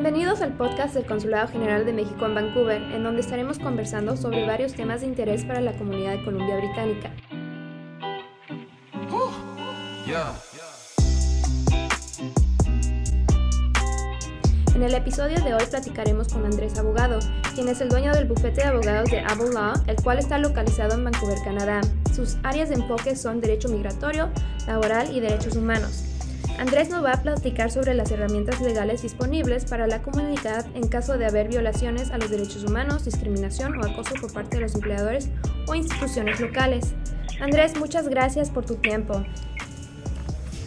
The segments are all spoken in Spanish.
Bienvenidos al podcast del Consulado General de México en Vancouver, en donde estaremos conversando sobre varios temas de interés para la comunidad de Columbia Británica. En el episodio de hoy platicaremos con Andrés Abogado, quien es el dueño del bufete de abogados de Able Law, el cual está localizado en Vancouver, Canadá. Sus áreas de enfoque son derecho migratorio, laboral y derechos humanos. Andrés nos va a platicar sobre las herramientas legales disponibles para la comunidad en caso de haber violaciones a los derechos humanos, discriminación o acoso por parte de los empleadores o instituciones locales. Andrés, muchas gracias por tu tiempo.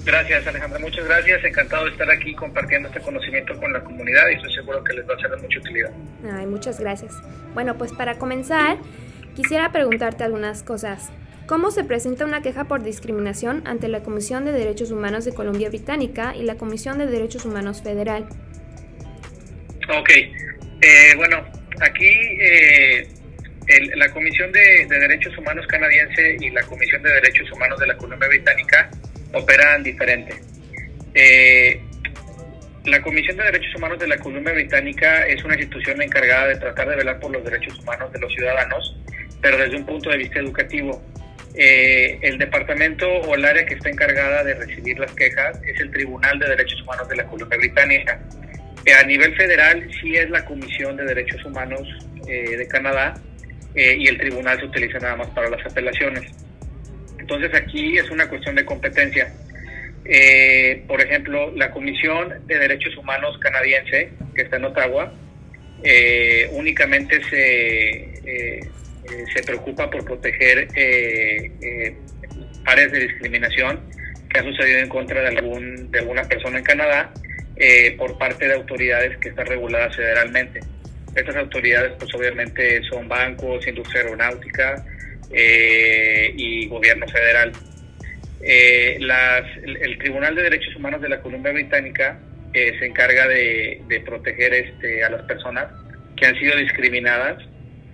Gracias Alejandra, muchas gracias. Encantado de estar aquí compartiendo este conocimiento con la comunidad y estoy seguro que les va a ser de mucha utilidad. Ay, muchas gracias. Bueno, pues para comenzar, quisiera preguntarte algunas cosas. ¿Cómo se presenta una queja por discriminación ante la Comisión de Derechos Humanos de Columbia Británica y la Comisión de Derechos Humanos Federal? Ok, eh, bueno, aquí eh, la Comisión de, Derechos Humanos canadiense y la Comisión de Derechos Humanos de la Columbia Británica operan diferente. Eh, la Comisión de Derechos Humanos de la Columbia Británica es una institución encargada de tratar de velar por los derechos humanos de los ciudadanos, pero desde un punto de vista educativo. Eh, el departamento o el área que está encargada de recibir las quejas es el Tribunal de Derechos Humanos de la Columbia Británica. Eh, a nivel federal sí es la Comisión de Derechos Humanos eh, de Canadá y el tribunal se utiliza nada más para las apelaciones. Entonces aquí es una cuestión de competencia. por ejemplo, la Comisión de Derechos Humanos canadiense, que está en Ottawa, únicamente se eh, se preocupa por proteger eh, eh, áreas de discriminación que ha sucedido en contra de, algún, de alguna persona en Canadá por parte de autoridades que están reguladas federalmente. Estas autoridades, pues obviamente son bancos, industria aeronáutica y gobierno federal. el, Tribunal de Derechos Humanos de la Columbia Británica se encarga de, de proteger este, a las personas que han sido discriminadas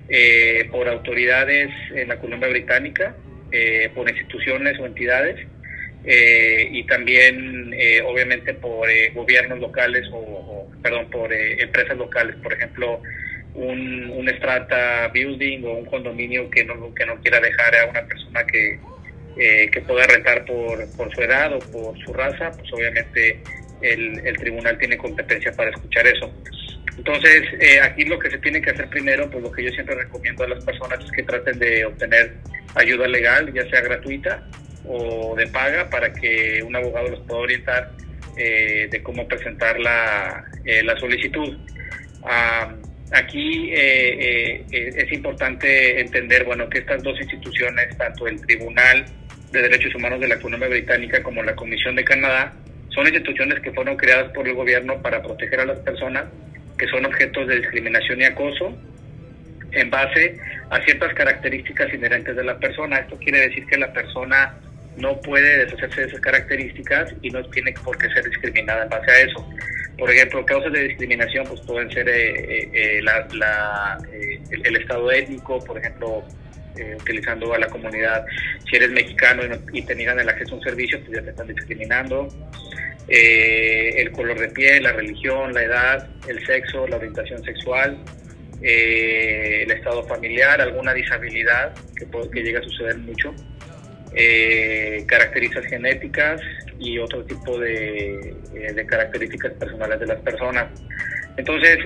eh, por autoridades en la Columbia Británica, eh, por instituciones o entidades, eh, y también obviamente por gobiernos locales o, perdón, por empresas locales, por ejemplo, un, un strata building o un condominio que no, que no quiera dejar a una persona que, que pueda rentar por, por su edad o por su raza, pues obviamente el, el tribunal tiene competencia para escuchar eso. Entonces, eh, aquí lo que se tiene que hacer primero, pues lo que yo siempre recomiendo a las personas es que traten de obtener ayuda legal, ya sea gratuita o de paga, para que un abogado los pueda orientar eh, de cómo presentar la, eh, la solicitud. aquí es importante entender, bueno, que estas dos instituciones, tanto el Tribunal de Derechos Humanos de la Columbia Británica como la Comisión de Canadá, son instituciones que fueron creadas por el gobierno para proteger a las personas que son objetos de discriminación y acoso en base a ciertas características inherentes de la persona. Esto quiere decir que la persona no puede deshacerse de esas características y no tiene por qué ser discriminada en base a eso. Por ejemplo, causas de discriminación pues pueden ser eh, eh, eh, la, el, estado étnico, por ejemplo, utilizando a la comunidad, si eres mexicano y, te niegan el acceso a un servicio, pues ya te están discriminando. Eh, el color de piel, la religión, la edad, el sexo, la orientación sexual, eh, el estado familiar, alguna disabilidad que, que llega a suceder mucho, eh, características genéticas y otro tipo de, características personales de las personas. Entonces,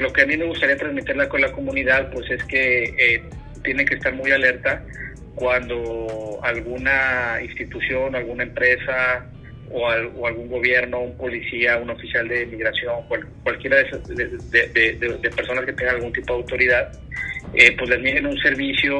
lo que a mí me gustaría transmitirle con la comunidad, pues es que tiene que estar muy alerta cuando alguna institución, alguna empresa, o, algún gobierno, un policía, un oficial de migración, cualquiera de, personas que tengan algún tipo de autoridad, eh, pues les nieguen un servicio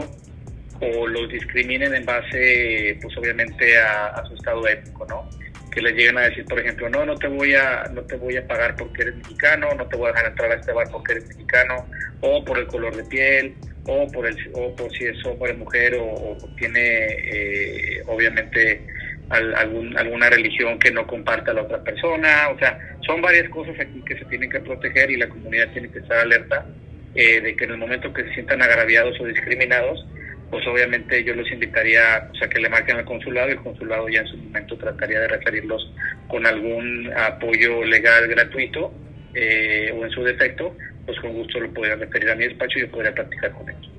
o los discriminen en base, pues obviamente a, su estado étnico, ¿no? Que les lleguen a decir, por ejemplo, no, no te voy a, no te voy a pagar porque eres mexicano, no te voy a dejar entrar a este bar porque eres mexicano, o por el color de piel, o por el, o por si es hombre, mujer, o, tiene, eh, obviamente algún, alguna religión que no comparta la otra persona, o sea, son varias cosas aquí que se tienen que proteger y la comunidad tiene que estar alerta eh, de que en el momento que se sientan agraviados o discriminados, pues obviamente yo los invitaría a que le marquen al consulado y el consulado ya en su momento trataría de referirlos con algún apoyo legal gratuito eh, o en su defecto, pues con gusto lo podría referir a mi despacho y yo podría practicar con ellos.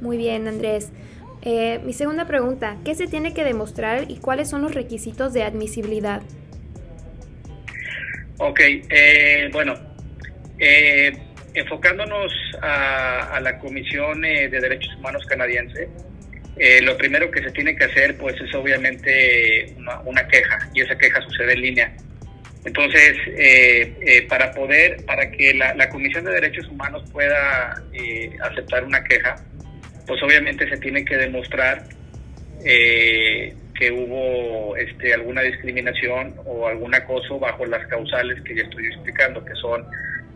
Muy bien, Andrés. Eh, mi segunda pregunta, ¿qué se tiene que demostrar y cuáles son los requisitos de admisibilidad? Ok, eh, bueno, eh, enfocándonos a, la Comisión de Derechos Humanos canadiense, lo primero que se tiene que hacer pues es obviamente una, queja y esa queja sucede en línea. Entonces, para poder, para que la, la, Comisión de Derechos Humanos pueda aceptar una queja, pues obviamente se tiene que demostrar eh, que hubo este, alguna discriminación o algún acoso bajo las causales que ya estoy explicando, que son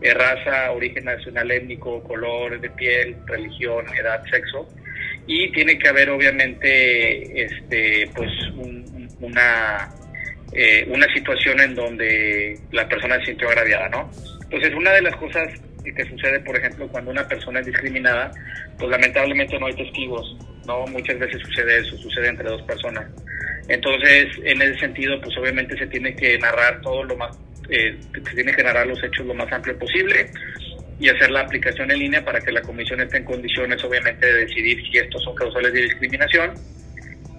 eh, raza, origen nacional étnico, color de piel, religión, edad, sexo, y tiene que haber obviamente este, pues una, eh, una situación en donde la persona se sintió agraviada, ¿no? Entonces, una de las cosas que sucede, por ejemplo, cuando una persona es discriminada, pues lamentablemente no hay testigos, ¿no? Muchas veces sucede eso, sucede entre dos personas. Entonces, en ese sentido, pues obviamente se tiene que narrar todo lo más, eh, se tiene que narrar los hechos lo más amplio posible y hacer la aplicación en línea para que la comisión esté en condiciones, obviamente, de decidir si estos son causales de discriminación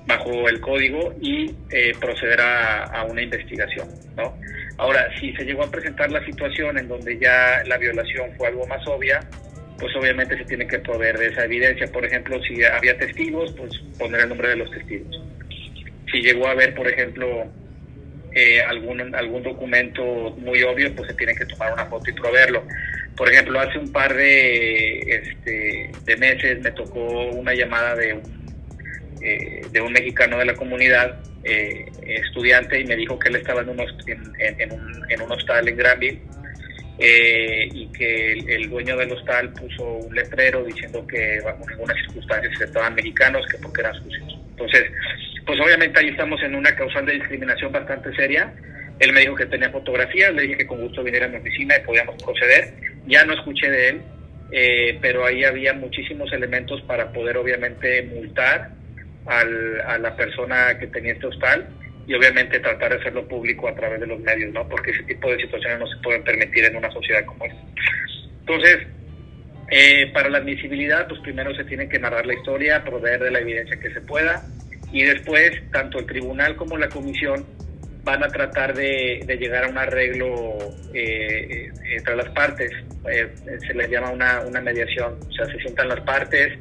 bajo el código y eh, proceder a, una investigación, ¿no? Ahora, si se llegó a presentar la situación en donde ya la violación fue algo más obvia, pues obviamente se tiene que proveer de esa evidencia. Por ejemplo, si había testigos, pues poner el nombre de los testigos. Si llegó a haber, por ejemplo, eh, algún, algún documento muy obvio, pues se tiene que tomar una foto y proveerlo. Por ejemplo, hace un par de, este, de meses me tocó una llamada de un, eh, de un mexicano de la comunidad eh, estudiante y me dijo que él estaba en un, en, en un hostal en Granville eh, y que el, dueño del hostal puso un letrero diciendo que bajo ninguna circunstancia se estaban mexicanos, que porque eran sucios. Entonces, pues obviamente ahí estamos en una causal de discriminación bastante seria. Él me dijo que tenía fotografías, le dije que con gusto viniera a mi oficina y podíamos proceder. Ya no escuché de él, pero ahí había muchísimos elementos para poder obviamente multar al, a la persona que tenía este hostal y obviamente tratar de hacerlo público a través de los medios, ¿no? Porque ese tipo de situaciones no se pueden permitir en una sociedad como esta. Entonces, eh, para la admisibilidad, pues primero se tiene que narrar la historia, proveer de la evidencia que se pueda y después tanto el tribunal como la comisión van a tratar de, llegar a un arreglo eh, eh, entre las partes. se le llama una, una mediación, o sea, se sientan las partes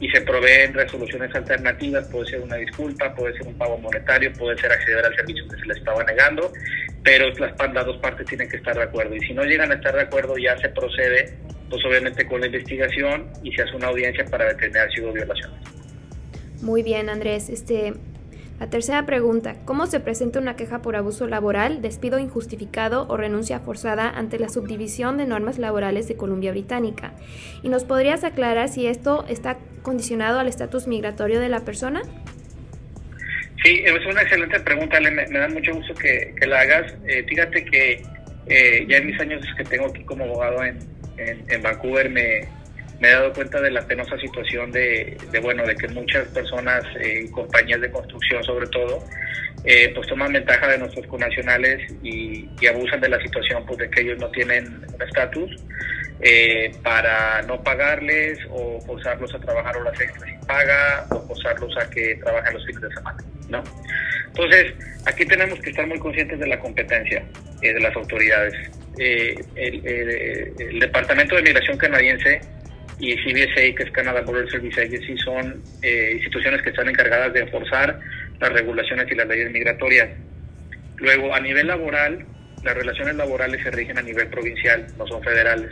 y se proveen resoluciones alternativas, puede ser una disculpa, puede ser un pago monetario, puede ser acceder al servicio que se les estaba negando, pero las, las dos partes tienen que estar de acuerdo. Y si no llegan a estar de acuerdo, ya se procede, pues obviamente con la investigación y se hace una audiencia para determinar si hubo violaciones. Muy bien, Andrés. Este, la tercera pregunta, ¿cómo se presenta una queja por abuso laboral, despido injustificado o renuncia forzada ante la Subdivisión de Normas Laborales de Columbia Británica? ¿Y nos podrías aclarar si esto está condicionado al estatus migratorio de la persona? Sí, es una excelente pregunta, me, da mucho gusto que, la hagas. Eh, fíjate que eh, ya en mis años que tengo aquí como abogado en, en Vancouver me, me he dado cuenta de la penosa situación de, bueno, de que muchas personas, eh, compañías de construcción sobre todo, eh, pues toman ventaja de nuestros connacionales y, abusan de la situación pues de que ellos no tienen un estatus eh, para no pagarles o forzarlos a trabajar horas extras sin paga o forzarlos a que trabajen los fines de semana, ¿no? Entonces, aquí tenemos que estar muy conscientes de la competencia de las autoridades. el Departamento de Migración canadiense y CBSA, que es Canada Border Service Agency, son eh, instituciones que están encargadas de enforzar las regulaciones y las leyes migratorias. Luego, a nivel laboral, las relaciones laborales se rigen a nivel provincial, no son federales.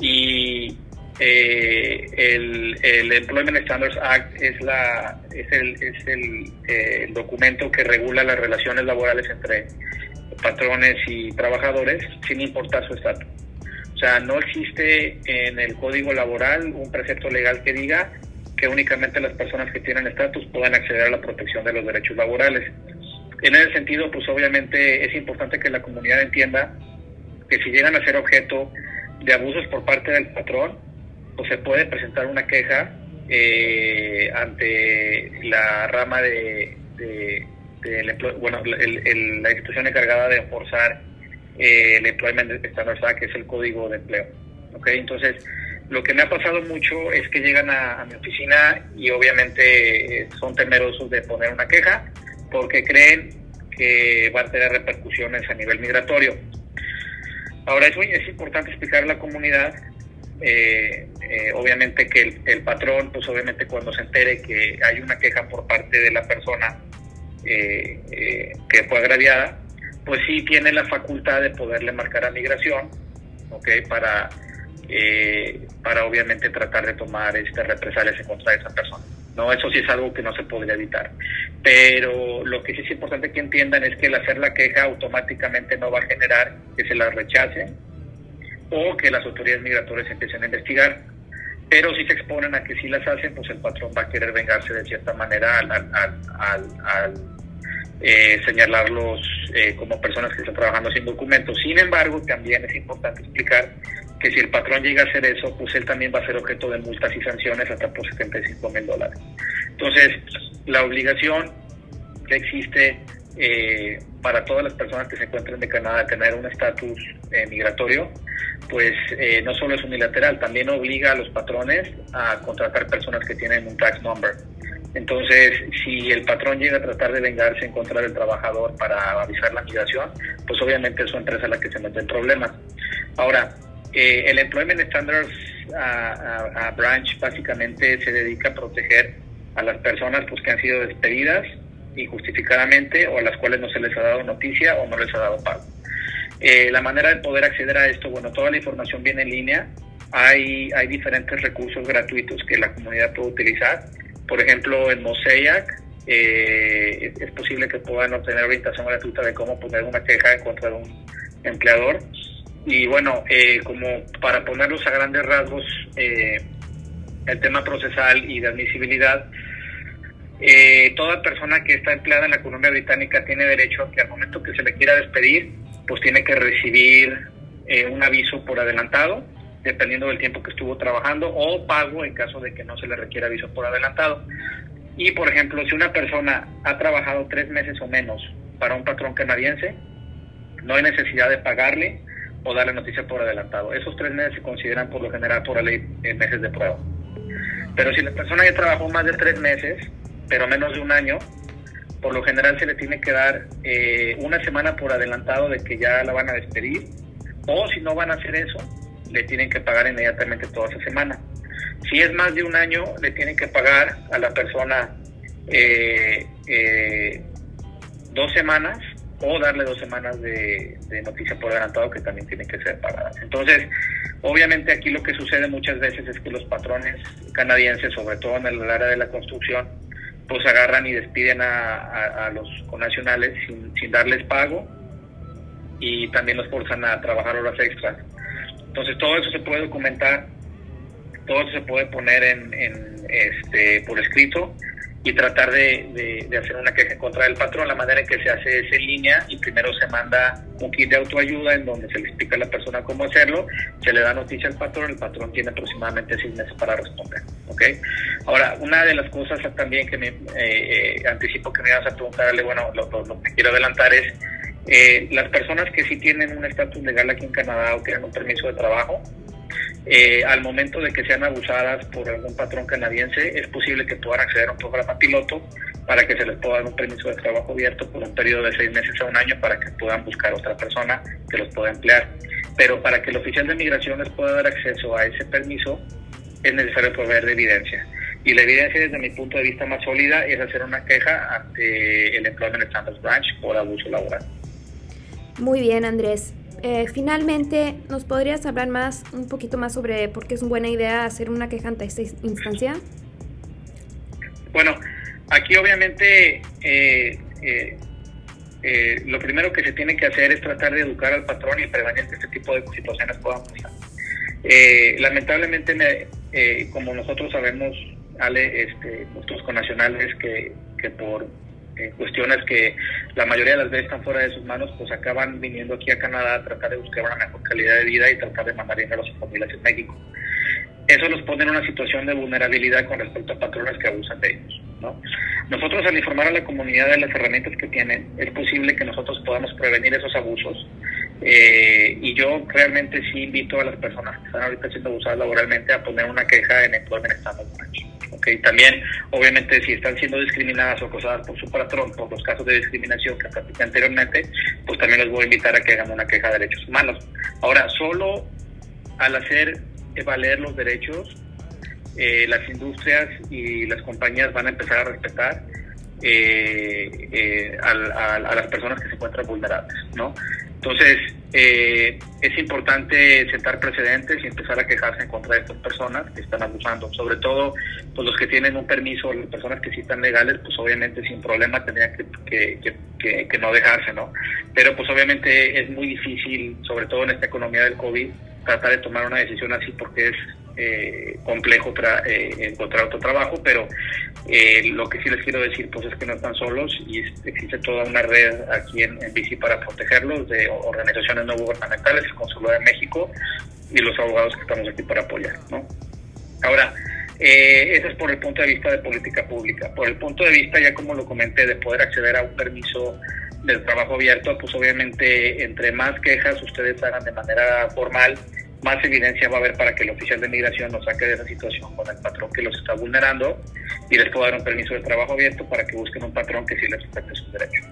Y eh, el, Employment Standards Act es, la, es, el, es eh, el documento que regula las relaciones laborales entre patrones y trabajadores sin importar su estatus. O sea, no existe en el código laboral un precepto legal que diga que únicamente las personas que tienen estatus puedan acceder a la protección de los derechos laborales. En ese sentido, pues obviamente es importante que la comunidad entienda que si llegan a ser objeto de abusos por parte del patrón, pues se puede presentar una queja eh, ante la rama de, bueno, la institución encargada de enforzar eh, el Employment Standards Act, que es el código de empleo. ¿okay? Entonces, lo que me ha pasado mucho es que llegan a, mi oficina y obviamente eh, son temerosos de poner una queja porque creen que va a tener repercusiones a nivel migratorio. Ahora, es, muy, es importante explicar a la comunidad, eh, obviamente que el, patrón, pues obviamente cuando se entere que hay una queja por parte de la persona que fue agraviada, pues sí tiene la facultad de poderle marcar a migración, ¿ok? Para eh, para obviamente tratar de tomar este, represalias en contra de esa persona. No, eso sí es algo que no se podría evitar. Pero lo que sí es importante que entiendan es que el hacer la queja automáticamente no va a generar que se la rechace o que las autoridades migratorias empiecen a investigar. Pero si se exponen a que si las hacen, pues el patrón va a querer vengarse de cierta manera al, al, al, eh, señalarlos eh, como personas que están trabajando sin documentos. Sin embargo, también es importante explicar que si el patrón llega a hacer eso, pues él también va a ser objeto de multas y sanciones hasta por 75 mil dólares. Entonces, la obligación que existe eh, para todas las personas que se encuentren de Canadá de tener un estatus eh, migratorio, pues eh, no solo es unilateral, también obliga a los patrones a contratar personas que tienen un tax number. Entonces, si el patrón llega a tratar de vengarse en contra del trabajador para avisar la migración, pues obviamente es su empresa la que se mete en problemas. Ahora, eh, el Employment Standards a, Branch básicamente se dedica a proteger a las personas pues, que han sido despedidas injustificadamente o a las cuales no se les ha dado noticia o no les ha dado pago. Eh, la manera de poder acceder a esto, bueno, toda la información viene en línea. Hay, hay diferentes recursos gratuitos que la comunidad puede utilizar. Por ejemplo, en Mosaic eh, es, posible que puedan obtener orientación gratuita de cómo poner una queja en contra de un empleador. Y bueno, eh, como para ponerlos a grandes rasgos, eh, el tema procesal y de admisibilidad, eh, toda persona que está empleada en la economía británica tiene derecho a que al momento que se le quiera despedir, pues tiene que recibir un aviso por adelantado, dependiendo del tiempo que estuvo trabajando, o pago en caso de que no se le requiera aviso por adelantado. Y por ejemplo, si una persona ha trabajado tres meses o menos para un patrón canadiense, no hay necesidad de pagarle o darle noticia por adelantado. Esos tres meses se consideran por lo general por la ley eh, meses de prueba. Pero si la persona ya trabajó más de tres meses, pero menos de un año, por lo general se le tiene que dar eh, una semana por adelantado de que ya la van a despedir, o si no van a hacer eso, le tienen que pagar inmediatamente toda esa semana. Si es más de un año, le tienen que pagar a la persona eh, dos semanas o darle dos semanas de, noticia por adelantado que también tienen que ser pagadas. Entonces, obviamente aquí lo que sucede muchas veces es que los patrones canadienses, sobre todo en el área de la construcción, pues agarran y despiden a, los connacionales sin, sin darles pago y también los forzan a trabajar horas extras. Entonces todo eso se puede documentar, todo eso se puede poner en, en este, por escrito y tratar de, hacer una queja contra el patrón. La manera en que se hace es en línea y primero se manda un kit de autoayuda en donde se le explica a la persona cómo hacerlo, se le da noticia al patrón, el patrón tiene aproximadamente seis meses para responder. ¿okay? Ahora, una de las cosas también que me eh, eh, anticipo que me vas a preguntarle, bueno, lo, que quiero adelantar es, eh, las personas que sí tienen un estatus legal aquí en Canadá o tienen un permiso de trabajo, eh, al momento de que sean abusadas por algún patrón canadiense, es posible que puedan acceder a un programa piloto para que se les pueda dar un permiso de trabajo abierto por un periodo de seis meses a un año para que puedan buscar otra persona que los pueda emplear. Pero para que el oficial de migración les pueda dar acceso a ese permiso, es necesario proveer de evidencia. Y la evidencia, desde mi punto de vista más sólida, es hacer una queja ante el Employment Standards Branch por abuso laboral. Muy bien, Andrés. Eh, finalmente, ¿nos podrías hablar más, un poquito más sobre por qué es una buena idea hacer una queja ante esta instancia? Bueno, aquí obviamente eh, eh, lo primero que se tiene que hacer es tratar de educar al patrón y prevenir que este tipo de situaciones puedan pasar. lamentablemente, como nosotros sabemos, Ale, este, nuestros connacionales que, que por cuestiones que la mayoría de las veces están fuera de sus manos, pues acaban viniendo aquí a Canadá a tratar de buscar una mejor calidad de vida y tratar de mandar dinero a sus familias en México. Eso los pone en una situación de vulnerabilidad con respecto a patrones que abusan de ellos. ¿no? Nosotros al informar a la comunidad de las herramientas que tienen, es posible que nosotros podamos prevenir esos abusos Eh, y yo realmente sí invito a las personas que están ahorita siendo abusadas laboralmente a poner una queja en Employment Standard Okay. También, obviamente, si están siendo discriminadas o acosadas por su patrón, por los casos de discriminación que platiqué anteriormente, pues también les voy a invitar a que hagan una queja de derechos humanos. Ahora, solo al hacer valer los derechos, eh, las industrias y las compañías van a empezar a respetar eh, eh, a, las personas que se encuentran vulnerables, ¿no? Entonces, eh, es importante sentar precedentes y empezar a quejarse en contra de estas personas que están abusando. Sobre todo, pues los que tienen un permiso, las personas que sí están legales, pues obviamente sin problema tendrían que, que, no dejarse, ¿no? Pero pues obviamente es muy difícil, sobre todo en esta economía del COVID, tratar de tomar una decisión así porque es eh, complejo eh, encontrar otro trabajo, pero eh, lo que sí les quiero decir pues es que no están solos y existe toda una red aquí en, en Bici para protegerlos de organizaciones no gubernamentales, el Consulado de México y los abogados que estamos aquí para apoyar. ¿no? Ahora, eh, eso es por el punto de vista de política pública. Por el punto de vista, ya como lo comenté, de poder acceder a un permiso del trabajo abierto, pues obviamente entre más quejas ustedes hagan de manera formal, más evidencia va a haber para que el oficial de migración nos saque de esa situación con el patrón que los está vulnerando y les pueda dar un permiso de trabajo abierto para que busquen un patrón que sí les respete sus derechos.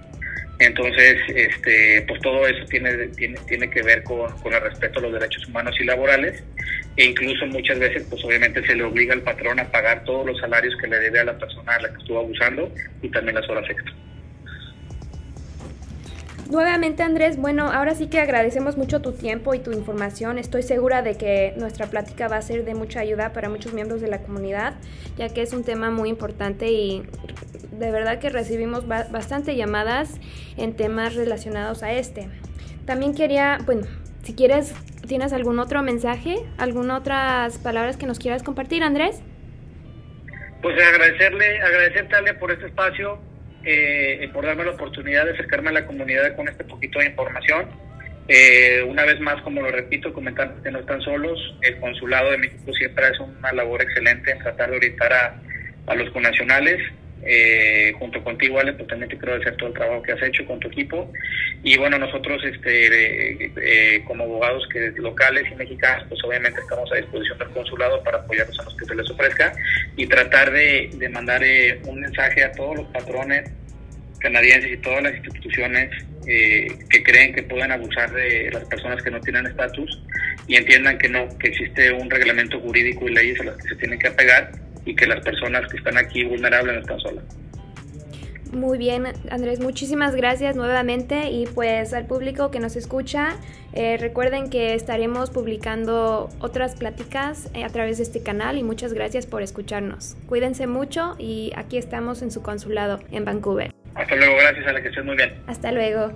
Entonces, este, pues todo eso tiene, tiene, tiene que ver con, con el respeto a los derechos humanos y laborales e incluso muchas veces, pues obviamente se le obliga al patrón a pagar todos los salarios que le debe a la persona a la que estuvo abusando y también las horas extras. Nuevamente Andrés, bueno, ahora sí que agradecemos mucho tu tiempo y tu información. Estoy segura de que nuestra plática va a ser de mucha ayuda para muchos miembros de la comunidad, ya que es un tema muy importante y de verdad que recibimos bastante llamadas en temas relacionados a este. También quería, bueno, si quieres, ¿tienes algún otro mensaje, algunas otras palabras que nos quieras compartir, Andrés? Pues agradecerle, agradecerte por este espacio eh, por darme la oportunidad de acercarme a la comunidad con este poquito de información. Eh, una vez más, como lo repito, comentar que no están solos. El Consulado de México siempre hace una labor excelente en tratar de orientar a, a los connacionales. Eh, junto contigo, Ale, pues también te quiero agradecer todo el trabajo que has hecho con tu equipo. Y bueno, nosotros este, eh, como abogados que locales y mexicanos, pues obviamente estamos a disposición del consulado para apoyarlos a los que se les ofrezca y tratar de, de mandar eh, un mensaje a todos los patrones canadienses y todas las instituciones que creen que pueden abusar de las personas que no tienen estatus y entiendan que no, que existe un reglamento jurídico y leyes a las que se tienen que apegar y que las personas que están aquí vulnerables no están solas. Muy bien, Andrés, muchísimas gracias nuevamente y pues al público que nos escucha, eh, recuerden que estaremos publicando otras pláticas eh, a través de este canal y muchas gracias por escucharnos. Cuídense mucho y aquí estamos en su consulado en Vancouver. Hasta luego, gracias a la que estés muy bien. Hasta luego.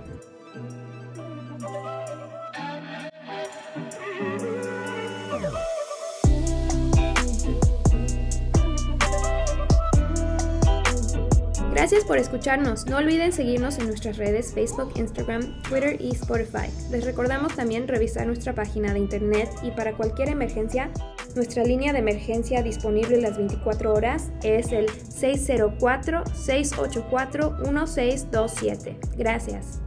Gracias por escucharnos. No olviden seguirnos en nuestras redes Facebook, Instagram, Twitter y Spotify. Les recordamos también revisar nuestra página de internet y para cualquier emergencia, nuestra línea de emergencia disponible las 24 horas es el 604-684-1627. Gracias.